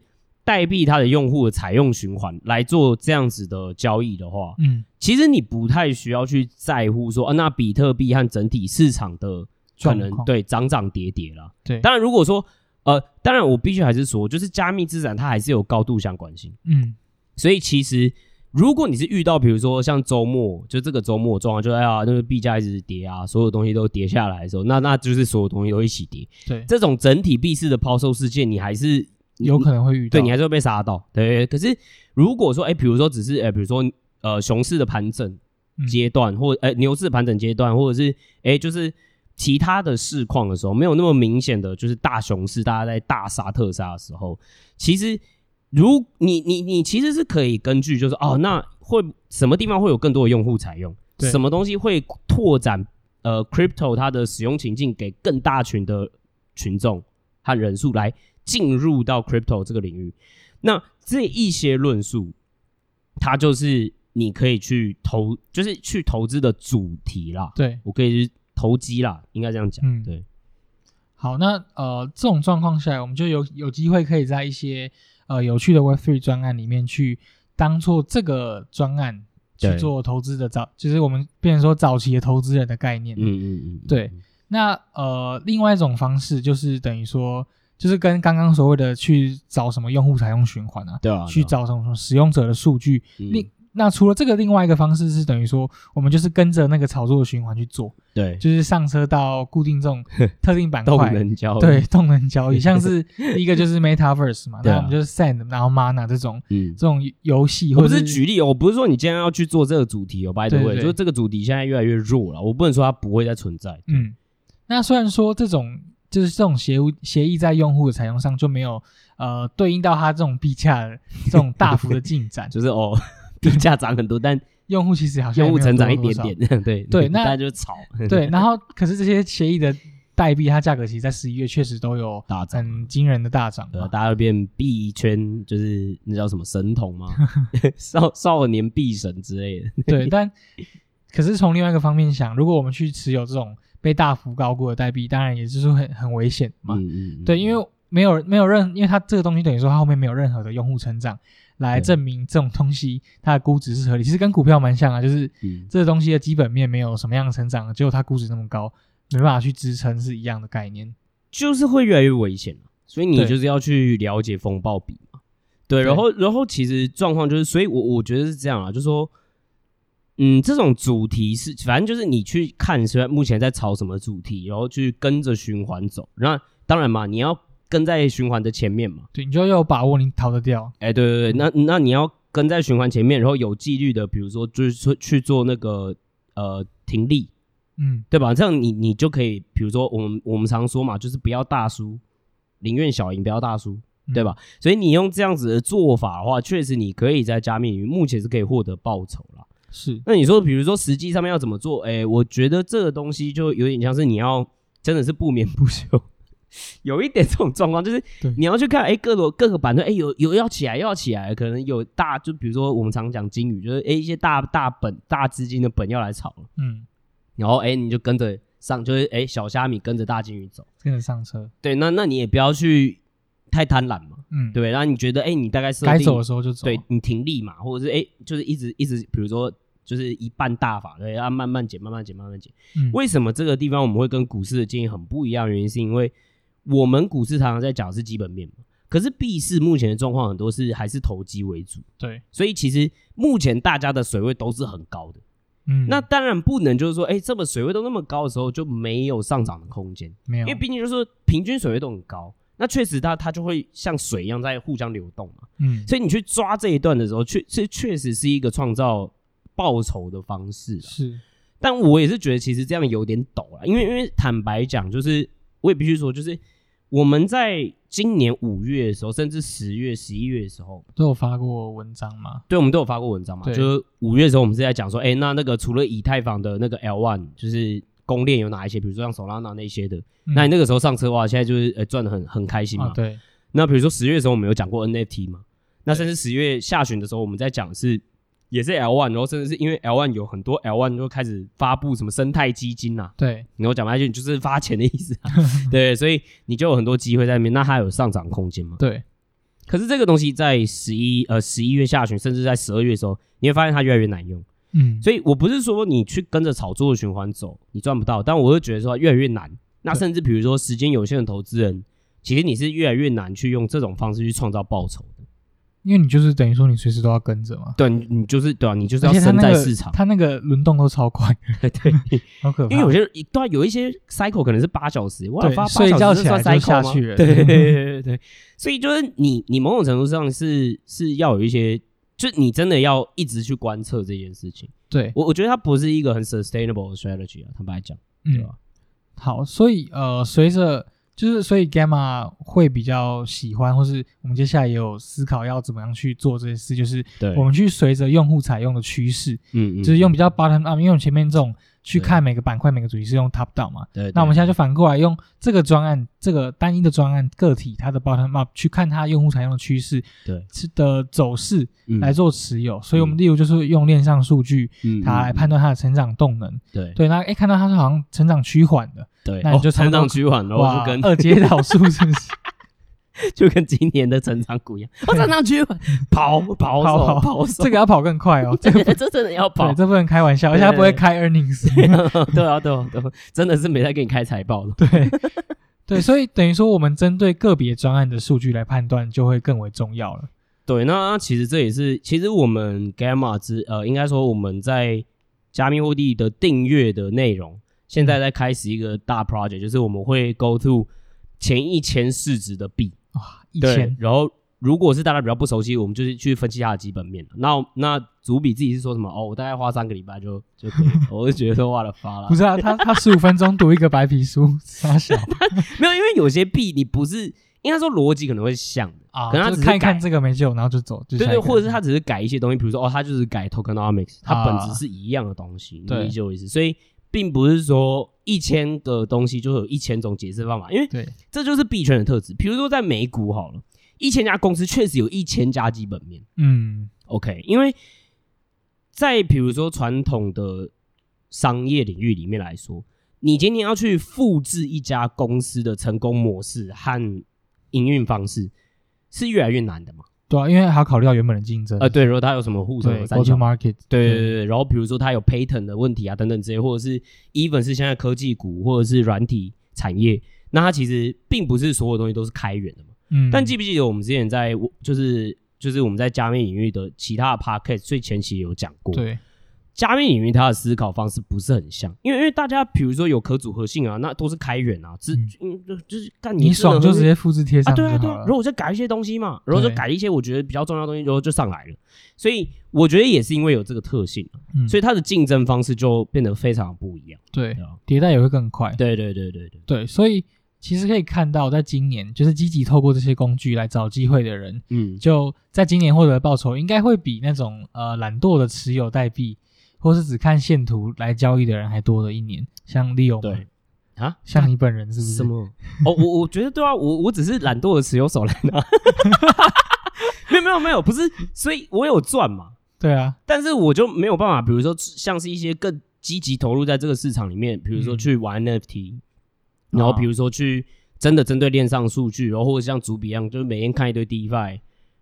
代币它的用户的采用循环来做这样子的交易的话，嗯，其实你不太需要去在乎说啊，那比特币和整体市场的可能对涨涨跌跌啦。对，当然如果说呃，当然我必须还是说，就是加密资产它还是有高度相关性，嗯，所以其实。如果你是遇到，比如说像周末，就这个周末状况，就哎呀，那个币价一直跌啊，所有东西都跌下来的时候，那那就是所有东西都一起跌。对，这种整体币市的抛售事件，你还是有可能会遇到，对，你还是会被杀到。对，可是如果说，哎，比如说只是，哎，比如说呃，熊市的盘整阶段，或哎牛市的盘整阶段，或者是哎，就是其他的市况的时候，没有那么明显的就是大熊市，大家在大杀特杀的时候，其实。如你你你其实是可以根据就是哦，那会什么地方会有更多的用户采用？什么东西会拓展呃 crypto 它的使用情境给更大群的群众和人数来进入到 crypto 这个领域？那这一些论述，它就是你可以去投，就是去投资的主题啦。对，我可以去投机啦，应该这样讲。嗯，对。好，那呃这种状况下来，我们就有有机会可以在一些。呃，有趣的 Web3 专案里面去当做这个专案去做投资的早，就是我们变成说早期的投资人的概念。嗯嗯嗯。对，那呃，另外一种方式就是等于说，就是跟刚刚所谓的去找什么用户采用循环啊，对啊，去找什么什么使用者的数据。另、嗯那除了这个，另外一个方式是等于说，我们就是跟着那个炒作的循环去做，对，就是上车到固定这种 *laughs* 特定板块，动能交易，对，动能交易，*laughs* 像是一个就是 Metaverse 嘛，*laughs* 那我们就是 Sand，然后 Mana 这种，嗯，这种游戏，或者是举例，我不是说你今天要去做这个主题哦，by the way，就是这个主题现在越来越弱了，我不能说它不会再存在，嗯，那虽然说这种就是这种协议协议在用户的采用上就没有呃对应到它这种币价的这种大幅的进展，*laughs* 就是哦。*laughs* 币价涨很多，但用户其实好像用户成长一点点，对对，那大家就炒。对，*laughs* 然后可是这些协议的代币，它价格其实，在十一月确实都有大涨，很惊人的大涨。对，大家都变币圈，就是那叫什么神童吗？少少年币神之类的。对，但可是从另外一个方面想，如果我们去持有这种被大幅高估的代币，当然也就是很很危险嘛。嗯嗯。对，因为没有没有任，因为它这个东西等于说它后面没有任何的用户成长。来证明这种东西它的估值是合理，其实跟股票蛮像啊，就是这个东西的基本面没有什么样的成长，结果它估值那么高，没办法去支撑，是一样的概念，就是会越来越危险，所以你就是要去了解风暴比嘛。对，然后然后其实状况就是，所以我我觉得是这样啊，就是说，嗯，这种主题是反正就是你去看，虽然目前在炒什么主题，然后去跟着循环走。那当然嘛，你要跟在循环的前面嘛，对，你就要有把握，你逃得掉。哎，对对对，那那你要跟在循环前面，然后有纪律的，比如说就是说去做那个呃停利，嗯，对吧？这样你你就可以，比如说我们我们常说嘛，就是不要大输，宁愿小赢，不要大输。对吧？所以你用这样子的做法的话，确实你可以在加密领域目前是可以获得报酬啦。是。那你说，比如说实际上面要怎么做？哎，我觉得这个东西就有点像是你要真的是不眠不休，*laughs* 有一点这种状况，就是你要去看，哎，各个各个板块，哎，有有要起来，要起来，可能有大，就比如说我们常讲金鱼，就是哎一些大大本大资金的本要来炒了，嗯，然后哎你就跟着上，就是哎小虾米跟着大金鱼走，跟着上车。对，那那你也不要去。太贪婪嘛，嗯，对，然后你觉得，哎、欸，你大概是该走的时候就走，对你停利嘛，或者是哎、欸，就是一直一直，比如说就是一半大法，对，要慢慢减，慢慢减，慢慢减。嗯，为什么这个地方我们会跟股市的建议很不一样？原因是因为我们股市常常在讲是基本面嘛，可是币市目前的状况很多是还是投机为主，对，所以其实目前大家的水位都是很高的，嗯，那当然不能就是说，哎、欸，这么水位都那么高的时候就没有上涨的空间，没有，因为毕竟就是说平均水位都很高。那确实它，它它就会像水一样在互相流动嘛。嗯，所以你去抓这一段的时候，确这确实是一个创造报酬的方式。是，但我也是觉得其实这样有点抖了，因为因为坦白讲，就是我也必须说，就是我们在今年五月的时候，甚至十月、十一月的时候，都有发过文章嘛。对，我们都有发过文章嘛。就是五月的时候，我们是在讲说，哎、欸，那那个除了以太坊的那个 L one，就是。公链有哪一些？比如说像 Solana 那些的，嗯、那你那个时候上车的话，现在就是呃赚的很很开心嘛。啊、对。那比如说十月的时候，我们有讲过 NFT 嘛？那甚至十月下旬的时候，我们在讲是也是 L one，然后甚至是因为 L one 有很多 L one 就开始发布什么生态基金呐、啊。对。然后讲白一句，就是发钱的意思、啊。*laughs* 对。所以你就有很多机会在那边，那它有上涨空间嘛？对。可是这个东西在十一呃十一月下旬，甚至在十二月的时候，你会发现它越来越难用。嗯，所以我不是说你去跟着炒作的循环走，你赚不到，但我会觉得说越来越难。那甚至比如说时间有限的投资人，其实你是越来越难去用这种方式去创造报酬的，因为你就是等于说你随时都要跟着嘛。对，你就是对啊，你就是要身在市场。它那个轮动都超快，*laughs* 对，好可怕。因为有些一段有一些 cycle 可能是八小时，我要发睡觉起来就下去了。对对对对，所以就是你你某种程度上是是要有一些。就你真的要一直去观测这件事情，对，我我觉得它不是一个很 sustainable 的 strategy 啊，坦白讲，对吧？嗯，好，所以呃，随着就是所以 Gamma 会比较喜欢，或是我们接下来也有思考要怎么样去做这些事，就是我们去随着用户采用的趋势，嗯嗯，就是用比较 bottom up，因为我们前面这种。去看每个板块、每个主题是用 top down 嘛？对。那我们现在就反过来用这个专案、这个单一的专案个体它的 bottom up 去看它用户采用的趋势，对，的走势来做持有。所以我们例如就是用链上数据，它来判断它的成长动能。对。对。那诶看到它是好像成长趋缓的，对，那你就成长趋缓了，哇，跟二阶导数是不是？就跟今年的成长股一样，我成长区跑跑跑跑，这个要跑更快哦，*laughs* 这个这真的要跑，这不能开玩笑，而且他不会开 *laughs* earnings，对啊对啊对，真的是没在给你开财报了，对对，所以等于说我们针对个别专案的数据来判断就会更为重要了。对，那其实这也是，其实我们 Gamma 之呃，应该说我们在加密货币的订阅的内容，现在在开始一个大 project，就是我们会 go to 前一千市值的币。哇，一千！然后如果是大家比较不熟悉，我们就是去分析它的基本面。那那主笔自己是说什么？哦，我大概花三个礼拜就就可以。*laughs* 我就觉得说哇了发了。不是啊，他他十五分钟读一个白皮书，傻小。*laughs* 没有，因为有些币你不是应该说逻辑可能会像啊，可能他只是看一看这个没救，然后就走。对对，或者是他只是改一些东西，比如说哦，他就是改 tokenomics，它本质是一样的东西，你理解我意思？所以并不是说。一千个东西就会有一千种解释方法，因为对，这就是币圈的特质。比如说在美股好了，一千家公司确实有一千家基本面。嗯，OK，因为在比如说传统的商业领域里面来说，你今天要去复制一家公司的成功模式和营运方式，是越来越难的嘛。对啊，因为还要考虑到原本的竞争。呃，对，如果它有什么护城三角 market，对对对对。然后比如说它有 patent 的问题啊，等等之类，或者是 even 是现在科技股或者是软体产业，那它其实并不是所有东西都是开源的嘛。嗯。但记不记得我们之前在就是就是我们在加密领域的其他的 podcast 最前期有讲过，对。加密领域它的思考方式不是很像，因为因为大家比如说有可组合性啊，那都是开源啊，只嗯就是干你，你爽就直接复制贴上啊，对啊对啊。如果再改一些东西嘛，然后就改一些我觉得比较重要的东西，然后就上来了。所以我觉得也是因为有这个特性，嗯，所以它的竞争方式就变得非常不一样。对，迭代也会更快。对对对对对对，所以其实可以看到，在今年就是积极透过这些工具来找机会的人，嗯，就在今年获得的报酬应该会比那种呃懒惰的持有代币。或是只看线图来交易的人还多了一年，像利用对啊，像你本人是不是？什么？*laughs* 哦，我我觉得对啊，我我只是懒惰的持有手来拿，*laughs* 没有没有没有，不是，所以我有赚嘛，对啊，但是我就没有办法，比如说像是一些更积极投入在这个市场里面，比如说去玩 NFT，、嗯、然后比如说去真的针对链上数据，然后或者像主笔一样，就是每天看一堆 DeFi。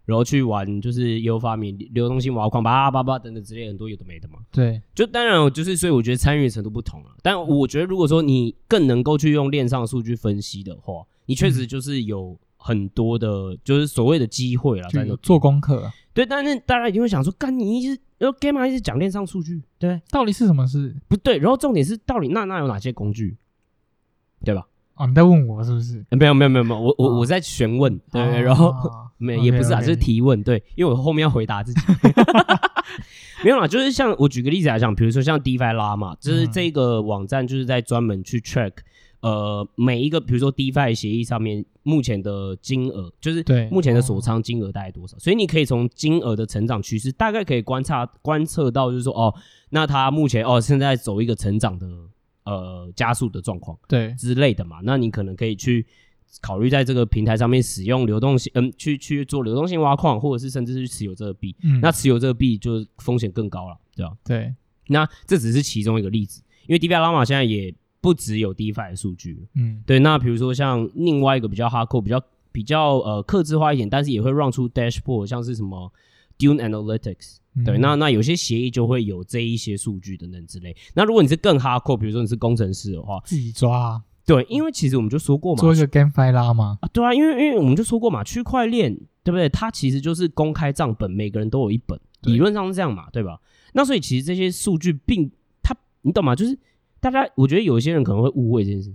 然后去玩，就是优发明流动性挖矿，叭叭叭等等之类很多有的没的嘛。对，就当然就是，所以我觉得参与程度不同了。但我觉得，如果说你更能够去用链上数据分析的话，你确实就是有很多的，嗯、就是所谓的机会了，做功课。对，但是大家一定会想说，干你一直，然后干嘛一直讲链上数据？对，到底是什么事？不对，然后重点是，到底那那有哪些工具？对吧？哦，你在问我是不是？没有没有没有没有，我我我在询问，对，然后没也不是啊，就是提问，对，因为我后面要回答自己。*laughs* *laughs* 没有啦，就是像我举个例子来讲，比如说像 DeFi Llama，就是这个网站就是在专门去 track，呃，每一个比如说 DeFi 协议上面目前的金额，就是对目前的锁仓金额大概多少，所以你可以从金额的成长趋势，大概可以观察观测到，就是说哦，那它目前哦现在走一个成长的。呃，加速的状况，对。之类的嘛，那你可能可以去考虑在这个平台上面使用流动性，嗯，去去做流动性挖矿，或者是甚至是持有这个币，嗯，那持有这个币就风险更高了，对吧？对，那这只是其中一个例子，因为 DeFi Llama 现在也不只有 DeFi 的数据，嗯，对，那比如说像另外一个比较 hardcore，比较比较呃克制化一点，但是也会 run 出 dashboard，像是什么 Dune Analytics。对，那那有些协议就会有这一些数据等等之类。那如果你是更 hardcore，比如说你是工程师的话，自己抓啊。对，因为其实我们就说过嘛，做一个 GameFi 拉嘛。啊，对啊，因为因为我们就说过嘛，区块链对不对？它其实就是公开账本，每个人都有一本，理论上是这样嘛，对吧？那所以其实这些数据并它，你懂吗？就是大家，我觉得有些人可能会误会这件事，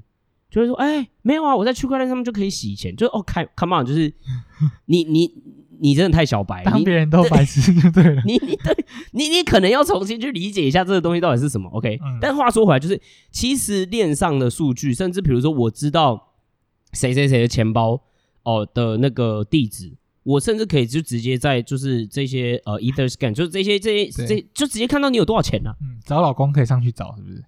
就会说，哎，没有啊，我在区块链上面就可以洗钱，就哦开，come on，就是你 *laughs* 你。你真的太小白了，当别人都白痴就对了。*laughs* 你你对，你你可能要重新去理解一下这个东西到底是什么。OK，、嗯、但话说回来，就是其实链上的数据，甚至比如说我知道谁谁谁的钱包哦的那个地址，我甚至可以就直接在就是这些呃 *laughs* EtherScan，就是这些这些这就直接看到你有多少钱啊。嗯，找老公可以上去找，是不是？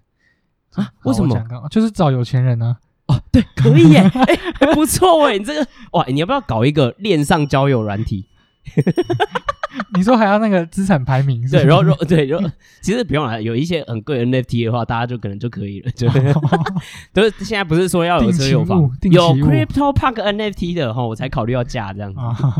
啊？为什么？就是找有钱人呢、啊。哦，对，可以耶，*laughs* 哎、欸，不错哎，你这个哇，你要不要搞一个恋上交友软体？*laughs* 你说还要那个资产排名是是？对，然后然后对，然后其实不用了，有一些很贵的 NFT 的话，大家就可能就可以了，就 *laughs* 都是现在不是说要有车有房，有 Crypto Punk NFT 的哈，我才考虑要嫁这样子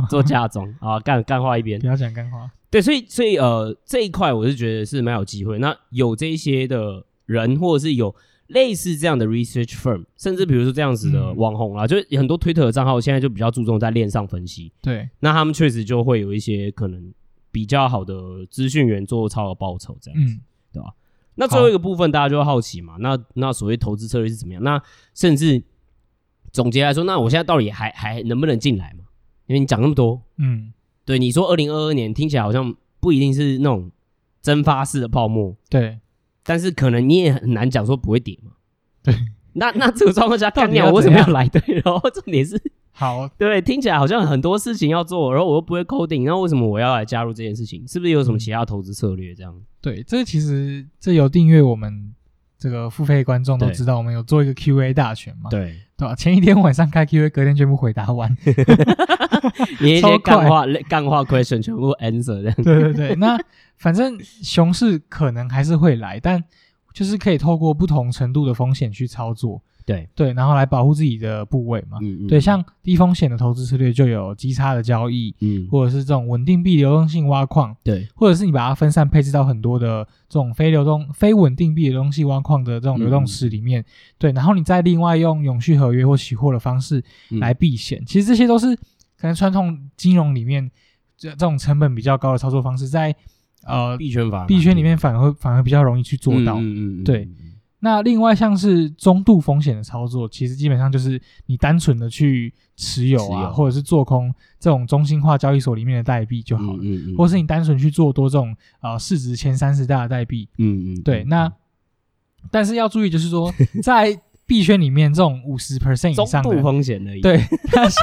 做嫁妆啊，干干话一边，不要讲干话。对，所以所以呃这一块我是觉得是蛮有机会，那有这些的人或者是有。类似这样的 research firm，甚至比如说这样子的网红啊，嗯、就是很多推特的账号现在就比较注重在链上分析。对，那他们确实就会有一些可能比较好的资讯源做超额报酬这样子，嗯、对吧？那最后一个部分大家就会好奇嘛，那那所谓投资策略是怎么样？那甚至总结来说，那我现在到底还还能不能进来嘛？因为你讲那么多，嗯，对，你说二零二二年听起来好像不一定是那种蒸发式的泡沫，对。但是可能你也很难讲说不会跌嘛，对，那那这个状况下 *laughs* 干掉我为什么要来？对，然后重点是 *laughs* 好，对，听起来好像很多事情要做，然后我又不会 coding，那为什么我要来加入这件事情？是不是有什么其他投资策略这样？对，这个其实这有订阅我们这个付费观众都知道，我们有做一个 Q&A 大全嘛，对对吧？前一天晚上开 Q&A，隔天全部回答完，*laughs* *laughs* 你一些干话干话 question 全部 answer 这样，对对对，那。反正熊市可能还是会来，但就是可以透过不同程度的风险去操作，对对，然后来保护自己的部位嘛。嗯嗯。对，像低风险的投资策略就有基差的交易，嗯，或者是这种稳定币流动性挖矿，对，或者是你把它分散配置到很多的这种非流动、非稳定币的东西挖矿的这种流动池里面，嗯、对，然后你再另外用永续合约或期货的方式来避险。嗯、其实这些都是可能传统金融里面。这这种成本比较高的操作方式，在呃币圈法币圈里面反而会反而比较容易去做到。嗯嗯，对。那另外像是中度风险的操作，其实基本上就是你单纯的去持有啊，有。或者是做空这种中心化交易所里面的代币就好了，嗯嗯嗯，或是你单纯去做多这种呃市值前三十大的代币，嗯，嗯嗯，对。那但是要注意，就是说在币圈里面，这种五十 percent 以上的中度风险而已，对，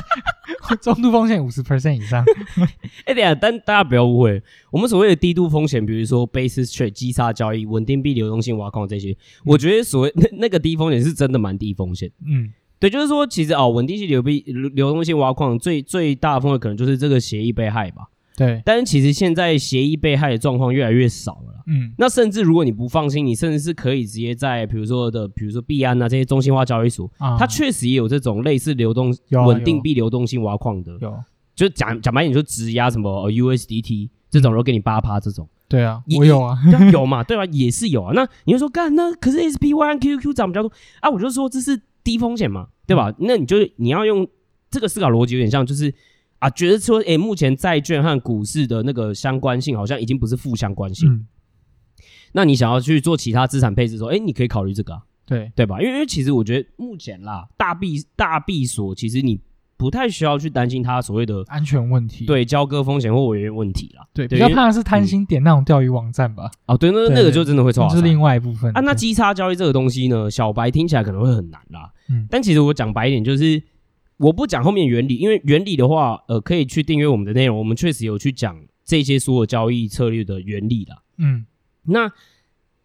*laughs* 中度风险五十 percent 以上。*laughs* 哎，等下，但大家不要误会，我们所谓的低度风险，比如说 basis trade 击杀交易、稳定币流动性挖矿这些，嗯、我觉得所谓 *laughs* 那那个低风险是真的蛮低风险。嗯，对，就是说，其实哦，稳定性流币流动性挖矿最最大的风险可能就是这个协议被害吧。对，但是其实现在协议被害的状况越来越少了啦。嗯，那甚至如果你不放心，你甚至是可以直接在比如说的，比如说币安啊这些中心化交易所，啊、它确实也有这种类似流动稳定币流动性挖矿的。有，就讲讲白点，就质押什么 USDT 这种，然后给你八趴这种。对啊，我有啊，有嘛？*laughs* 对吧？也是有啊。那你就说干那可是 SPY、QQ 涨比较多啊，我就说这是低风险嘛，对吧？嗯、那你就你要用这个思考逻辑，有点像就是。啊，觉得说，诶、欸，目前债券和股市的那个相关性好像已经不是负相关性。嗯、那你想要去做其他资产配置的时候，诶、欸，你可以考虑这个、啊，对对吧？因为因为其实我觉得目前啦，大币大币所其实你不太需要去担心它所谓的安全问题，对交割风险或违约问题啦。对，比较怕的是贪心点那种钓鱼网站吧。哦，对，那那个就真的会错。这是另外一部分。啊，那基差交易这个东西呢，小白听起来可能会很难啦。嗯，但其实我讲白一点就是。我不讲后面原理，因为原理的话，呃，可以去订阅我们的内容。我们确实有去讲这些所有交易策略的原理啦。嗯，那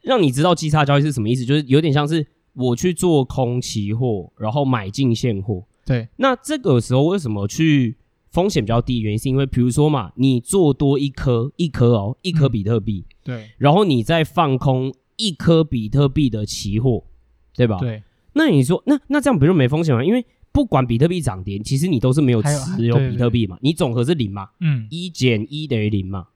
让你知道基差交易是什么意思，就是有点像是我去做空期货，然后买进现货。对，那这个时候为什么去风险比较低？原因是因为，比如说嘛，你做多一颗一颗哦，一颗比特币，嗯，对，然后你再放空一颗比特币的期货，对吧？对，那你说，那那这样不就没风险吗？因为不管比特币涨跌，其实你都是没有持有比特币嘛，你总和是零嘛，嗯，一减一等于零嘛。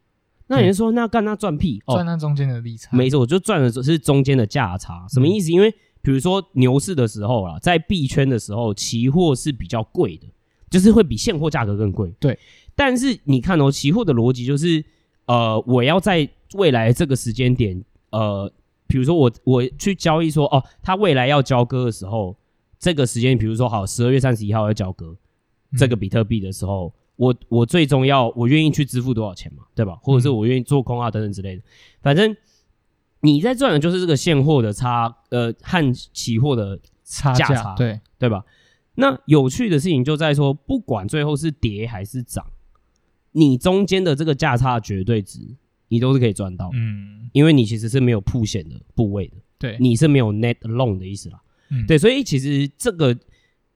那有人说，那干那赚屁，赚那中间的利差。没错，我就赚的是中间的价差。什么意思？因为比如说牛市的时候啦，在币圈的时候，期货是比较贵的，就是会比现货价格更贵。对，但是你看哦，期货的逻辑就是，呃，我要在未来这个时间点，呃，比如说我我去交易说，哦，他未来要交割的时候。这个时间，比如说好，十二月三十一号要交割这个比特币的时候，嗯、我我最终要我愿意去支付多少钱嘛，对吧？或者是我愿意做空啊等等之类的，反正你在赚的就是这个现货的差，呃，和期货的价差，差，对。对吧？那有趣的事情就在说，不管最后是跌还是涨，你中间的这个价差绝对值，你都是可以赚到，嗯，因为你其实是没有铺险的部位的，对，你是没有 net long 的意思啦。嗯、对，所以其实这个，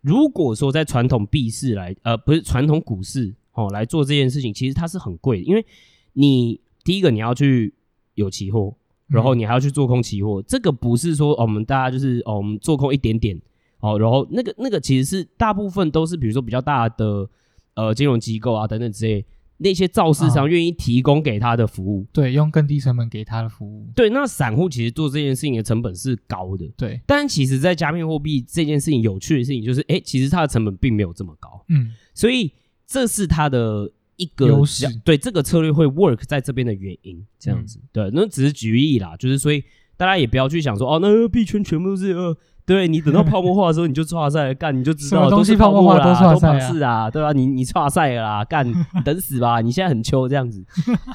如果说在传统币市来，呃，不是传统股市哦来做这件事情，其实它是很贵的，因为你第一个你要去有期货，然后你还要去做空期货，嗯、这个不是说、哦、我们大家就是哦我们做空一点点哦，然后那个那个其实是大部分都是比如说比较大的呃金融机构啊等等之类。那些造市商愿意提供给他的服务，啊，对，用更低成本给他的服务，对，那散户其实做这件事情的成本是高的，对。但其实，在加密货币这件事情有趣的事情就是，哎，其实它的成本并没有这么高，嗯，所以这是它的一个优势，对这个策略会 work 在这边的原因，这样子，嗯、对，那只是举例啦，就是所以大家也不要去想说，哦，那币圈全部都是呃。对，你等到泡沫化的时候，你就剉赛干，你就知道东西泡沫化都剉赛是啊，对吧？你你差赛了啦，干，*laughs* 等死吧！你现在很秋这样子，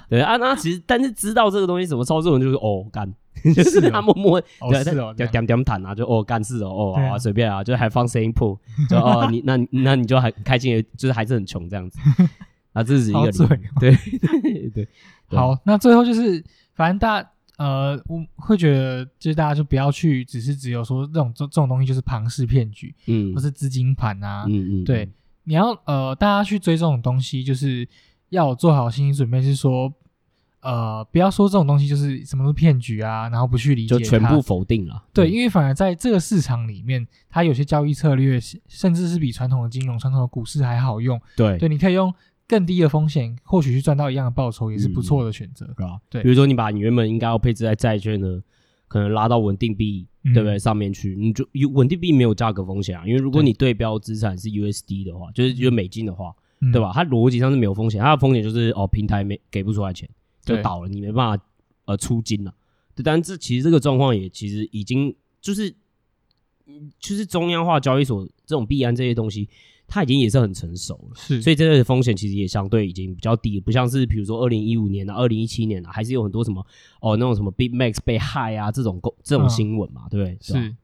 对啊。那其实，但是知道这个东西怎么操作，就是哦干，就是 *laughs* 他默默对对点点弹啊，就哦干事哦哦啊随便啊，就还放声音铺，就哦你那那你就很开心，就是还是很穷这样子。*laughs* 啊，这是一个对对对。好，那最后就是反正大。呃，我会觉得，就是大家就不要去，只是只有说这种这这种东西就是庞氏骗局，嗯，或是资金盘啊，嗯嗯，对，你要呃，大家去追这种东西，就是要做好心理准备，是说，呃，不要说这种东西就是什么都是骗局啊，然后不去理解，就全部否定了，对，因为反而在这个市场里面，它有些交易策略，甚至是比传统的金融、传统的股市还好用，对，对，你可以用。更低的风险，或许去赚到一样的报酬，也是不错的选择，是吧？对，比如说你把你原本应该要配置在债券的，可能拉到稳定币，嗯、对不对？上面去，你就稳定币没有价格风险啊，因为如果你对标资产是 USD 的话，就是就是美金的话，嗯、对吧？它逻辑上是没有风险，它的风险就是哦，平台没给不出来钱就倒了，你没办法呃出金了。对，但这其实这个状况也其实已经就是，就是中央化交易所这种币安这些东西。它已经也是很成熟了，是，所以这个风险其实也相对已经比较低，不像是比如说二零一五年啊、二零一七年啊，还是有很多什么哦那种什么 Big Max 被害啊这种这种新闻嘛，嗯、对不对？是，是。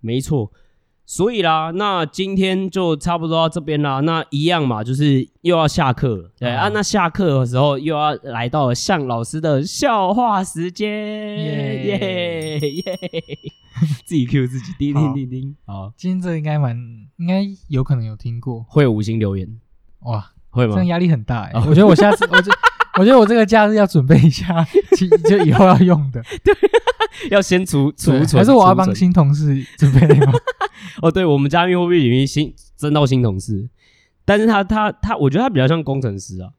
没错。所以啦，那今天就差不多到这边啦。那一样嘛，就是又要下课了，对、嗯、啊。那下课的时候又要来到了向老师的笑话时间，耶耶耶！*laughs* 自己 Q 自己，叮叮叮叮。*laughs* 好，今天这个应该蛮，应该有可能有听过，会有五星留言哇？会吗？这样压力很大哎、欸。我觉得我下次，*laughs* 我觉得我觉得我这个假日要准备一下，就以后要用的。对，要先储储存，还是我要帮新同事准备吗？哦，对，我们加密货币领域新增到新同事，但是他他他，我觉得他比较像工程师啊。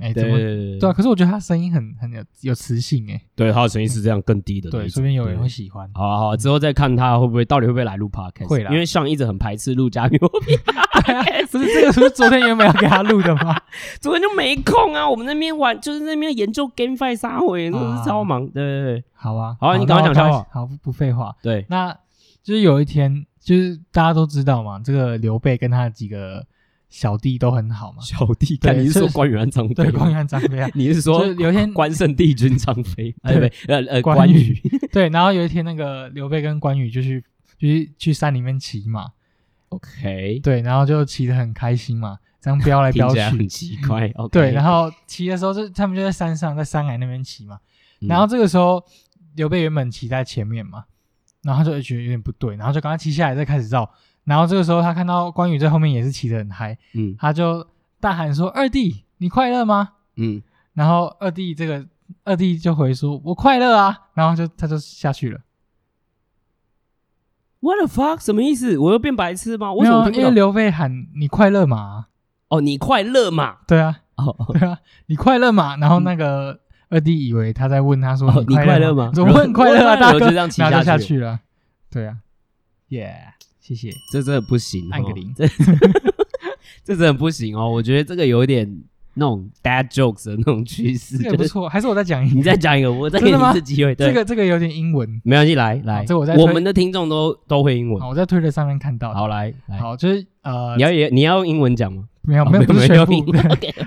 哎，对对啊，可是我觉得他声音很很有有磁性哎。对，他的声音是这样更低的。对，说不定有人会喜欢。好啊好啊，之后再看他会不会到底会不会来录 podcast。会啦，因为上一直很排斥录加密货币。对啊，不是这个，不是昨天原本要给他录的吗？*laughs* 昨天就没空啊，我们那边玩就是那边研究会，都是超忙。对对对，好啊，好啊，你赶快讲笑话。好，不废话。对，那就是有一天。就是大家都知道嘛，这个刘备跟他几个小弟都很好嘛。小弟，看你是说关羽和张飞？对，关羽和张飞啊。*laughs* 你是说有一天 *laughs* 关圣帝君张飞？对对，呃呃，关羽。*laughs* 对，然后有一天那个刘备跟关羽就去，就是去山里面骑马。OK。对，然后就骑得很开心嘛，这样飙来飙去，很奇怪。OK。对，然后骑的时候就他们就在山上，在山崖那边骑嘛。然后这个时候刘备原本骑在前面嘛。然后他就觉得有点不对，然后就赶快骑下来，再开始绕。然后这个时候，他看到关羽在后面也是骑得很嗨，嗯，他就大喊说：“二弟，你快乐吗？”嗯，然后二弟这个二弟就回说：“我快乐啊。”然后就他就下去了。What the fuck？什么意思？我又变白痴吗？没有，因为刘备喊“你快乐吗？”哦，你快乐吗？对啊，哦，对啊，你快乐吗？然后那个。嗯二弟以为他在问他说：“你快乐吗？”怎么会很快乐啊？大哥，就这样骑下，下去了。对啊，耶，谢谢。这真的不行，按个零。这 *laughs* 这真的不行哦。我觉得这个有点那种 dad jokes 的那种趋势。这个不错，还是我再讲一个。你再讲一个，我再给你一次机会。这个这个有点英文，没关系，来来。这我在我们的听众都都会英文。我在推特上面看到。好，来来。好，就是呃，你要也你要用英文讲吗？没有没有，不是全部，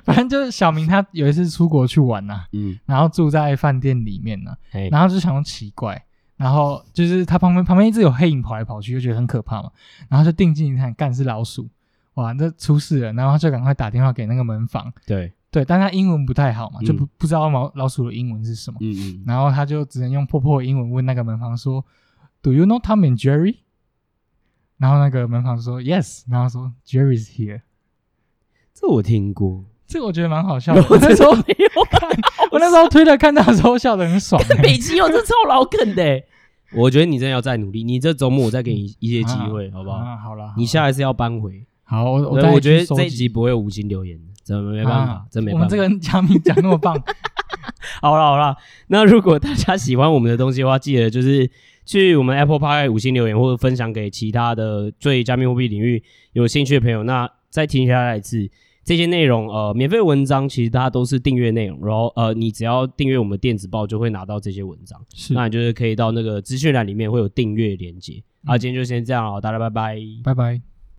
反正就是小明他有一次出国去玩呐，嗯，然后住在饭店里面呢，然后就想说奇怪，然后就是他旁边旁边一直有黑影跑来跑去，就觉得很可怕嘛，然后就定睛一看，干是老鼠，哇，这出事了，然后他就赶快打电话给那个门房，对。对，但他英文不太好嘛，就不不知道老老鼠的英文是什么，嗯。嗯，然后他就只能用破破的英文问那个门房说，Do you know Tom and Jerry？然后那个门房说 Yes，然后说 Jerry's here。这我听过，这个我觉得蛮好笑的。*laughs* 我那时候没有 *laughs* 看，我那时候推特看到的时候笑得很爽。*laughs* 北极有，这超老梗的。我觉得你真的要再努力，你这周末我再给你一些机会，好不好？好了，你下一次要扳回。好，我我觉得这一集不会有五星留言，真没办法，真没办法。我们这个加密讲那么棒，好了好了。那如果大家喜欢我们的东西的话，记得就是去我们 Apple Pay 五星留言，或者分享给其他的对加密货币领域有兴趣的朋友。那再听下来一次。这些内容，呃，免费文章其实大家都是订阅内容，然后呃，你只要订阅我们电子报，就会拿到这些文章。是，那你就是可以到那个资讯栏里面会有订阅连结。嗯、啊，今天就先这样哦，大家拜拜，拜拜。